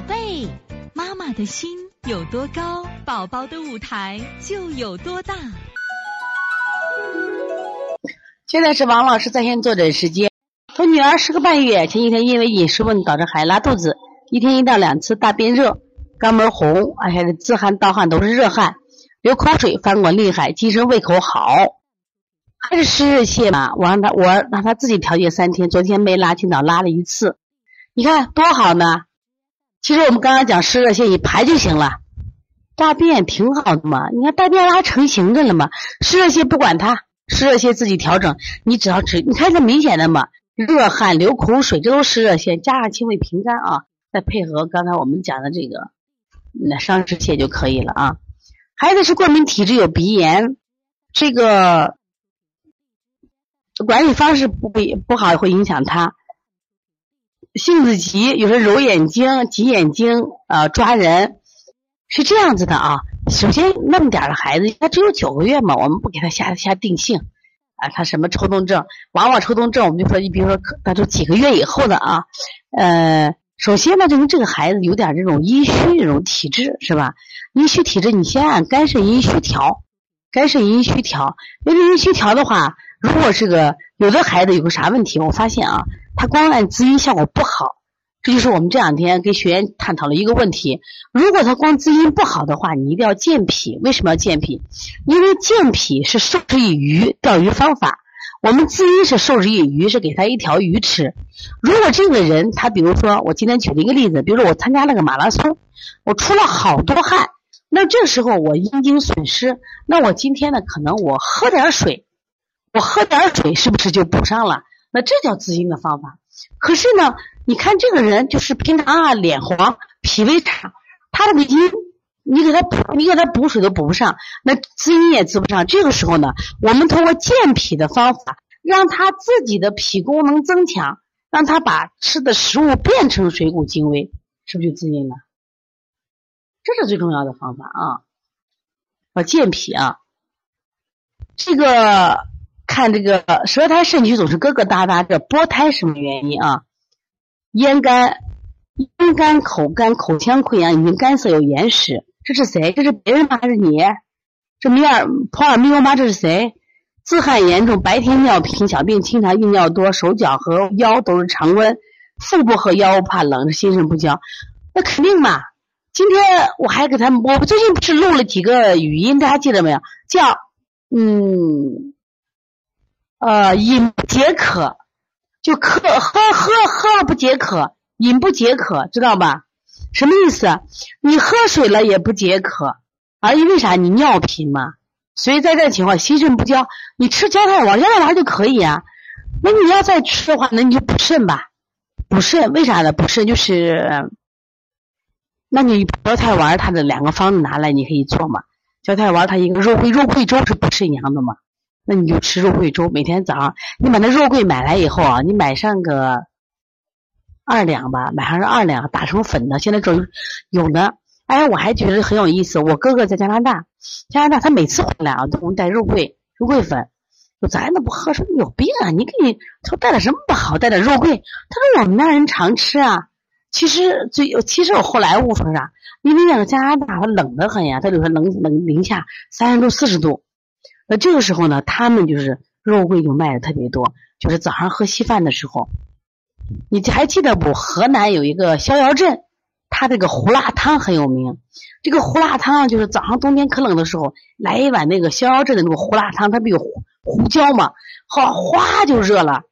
宝贝，妈妈的心有多高，宝宝的舞台就有多大。现在是王老师在线坐诊时间。我女儿十个半月，前几天因为饮食问题导致孩子拉肚子，一天一到两次，大便热，肛门红，而且自汗、盗汗都是热汗，流口水，翻滚厉害，精神胃口好，还是湿热泻嘛？我让他，我让他自己调节三天，昨天没拉，今早拉了一次，你看多好呢。其实我们刚刚讲湿热泻，一排就行了，大便挺好的嘛。你看大便拉成型着了嘛，湿热泻不管它，湿热泻自己调整，你只要吃，你看这明显的嘛，热汗流口水，这都湿热泻，加上清胃平肝啊，再配合刚才我们讲的这个那伤湿泻就可以了啊。孩子是过敏体质，有鼻炎，这个管理方式不不好，会影响他。性子急，有时候揉眼睛、挤眼睛、呃抓人，是这样子的啊。首先那么点的孩子，他只有九个月嘛，我们不给他下下定性啊。他什么抽动症，往往抽动症，我们就说，你比如说，他都几个月以后的啊。呃，首先呢，就是这个孩子有点这种阴虚这种体质，是吧？阴虚体质，你先按肝肾阴虚调，肝肾阴虚调。因为阴虚调的话，如果是个有的孩子有个啥问题，我发现啊。他光按滋阴效果不好，这就是我们这两天跟学员探讨了一个问题。如果他光滋阴不好的话，你一定要健脾。为什么要健脾？因为健脾是授之以鱼，钓鱼方法。我们滋阴是授之以鱼，是给他一条鱼吃。如果这个人他比如说，我今天举了一个例子，比如说我参加了个马拉松，我出了好多汗，那这时候我阴经损失，那我今天呢，可能我喝点水，我喝点水是不是就补上了？那这叫滋阴的方法，可是呢，你看这个人就是平常啊脸黄，脾胃差，他这个阴，你给他补，你给他补水都补不上，那滋阴也滋不上。这个时候呢，我们通过健脾的方法，让他自己的脾功能增强，让他把吃的食物变成水谷精微，是不是就滋阴了？这是最重要的方法啊，要健脾啊，这个。看这个舌苔肾虚总是疙疙瘩瘩，这波胎什么原因啊？咽干、咽干、口干、口腔溃疡，已经干涩有眼屎。这是谁？这是别人吗？还是你？这米尔普尔密欧吗？这是谁？自汗严重，白天尿频，小便清长，夜尿多，手脚和腰都是常温，腹部和腰怕冷，心肾不交。那肯定嘛。今天我还给他，我最近不是录了几个语音，大家记得没有？叫嗯。呃，饮不解渴，就渴喝喝喝了不解渴，饮不解渴，知道吧？什么意思？你喝水了也不解渴，啊，因为啥？你尿频嘛。所以在这情况，心肾不交，你吃胶太丸，胶太丸就可以啊。那你要再吃的话，那你就补肾吧。补肾为啥呢？补肾就是，那你胶太丸它的两个方子拿来，你可以做嘛。胶太丸它一个肉桂，肉桂粥是补肾阳的嘛。那你就吃肉桂粥，每天早上你把那肉桂买来以后啊，你买上个二两吧，买上是二两，打成粉的。现在有有的，哎，我还觉得很有意思。我哥哥在加拿大，加拿大他每次回来啊，都给我带肉桂肉桂粉。说咱都不喝，说你有病啊！你给你他说带点什么不好，带点肉桂。他说我们那人常吃啊。其实最其实我后来悟出啥？因为那个加拿大它冷得很呀，它就说冷冷零下三十度四十度。那这个时候呢，他们就是肉桂就卖的特别多，就是早上喝稀饭的时候，你还记得不？河南有一个逍遥镇，他这个胡辣汤很有名。这个胡辣汤就是早上冬天可冷的时候，来一碗那个逍遥镇的那个胡辣汤，它不有胡椒嘛，好哗就热了。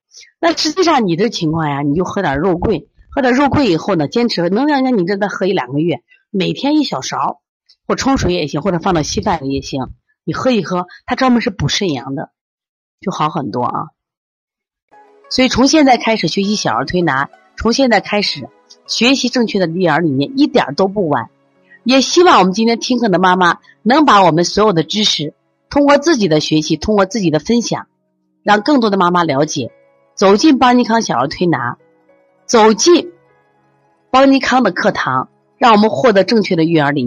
那实际上你这情况呀，你就喝点肉桂，喝点肉桂以后呢，坚持能让让你这再喝一两个月，每天一小勺，或冲水也行，或者放到稀饭里也行。你喝一喝，它专门是补肾阳的，就好很多啊。所以从现在开始学习小儿推拿，从现在开始学习正确的育儿理念，一点都不晚。也希望我们今天听课的妈妈能把我们所有的知识，通过自己的学习，通过自己的分享，让更多的妈妈了解，走进邦尼康小儿推拿，走进邦尼康的课堂，让我们获得正确的育儿理。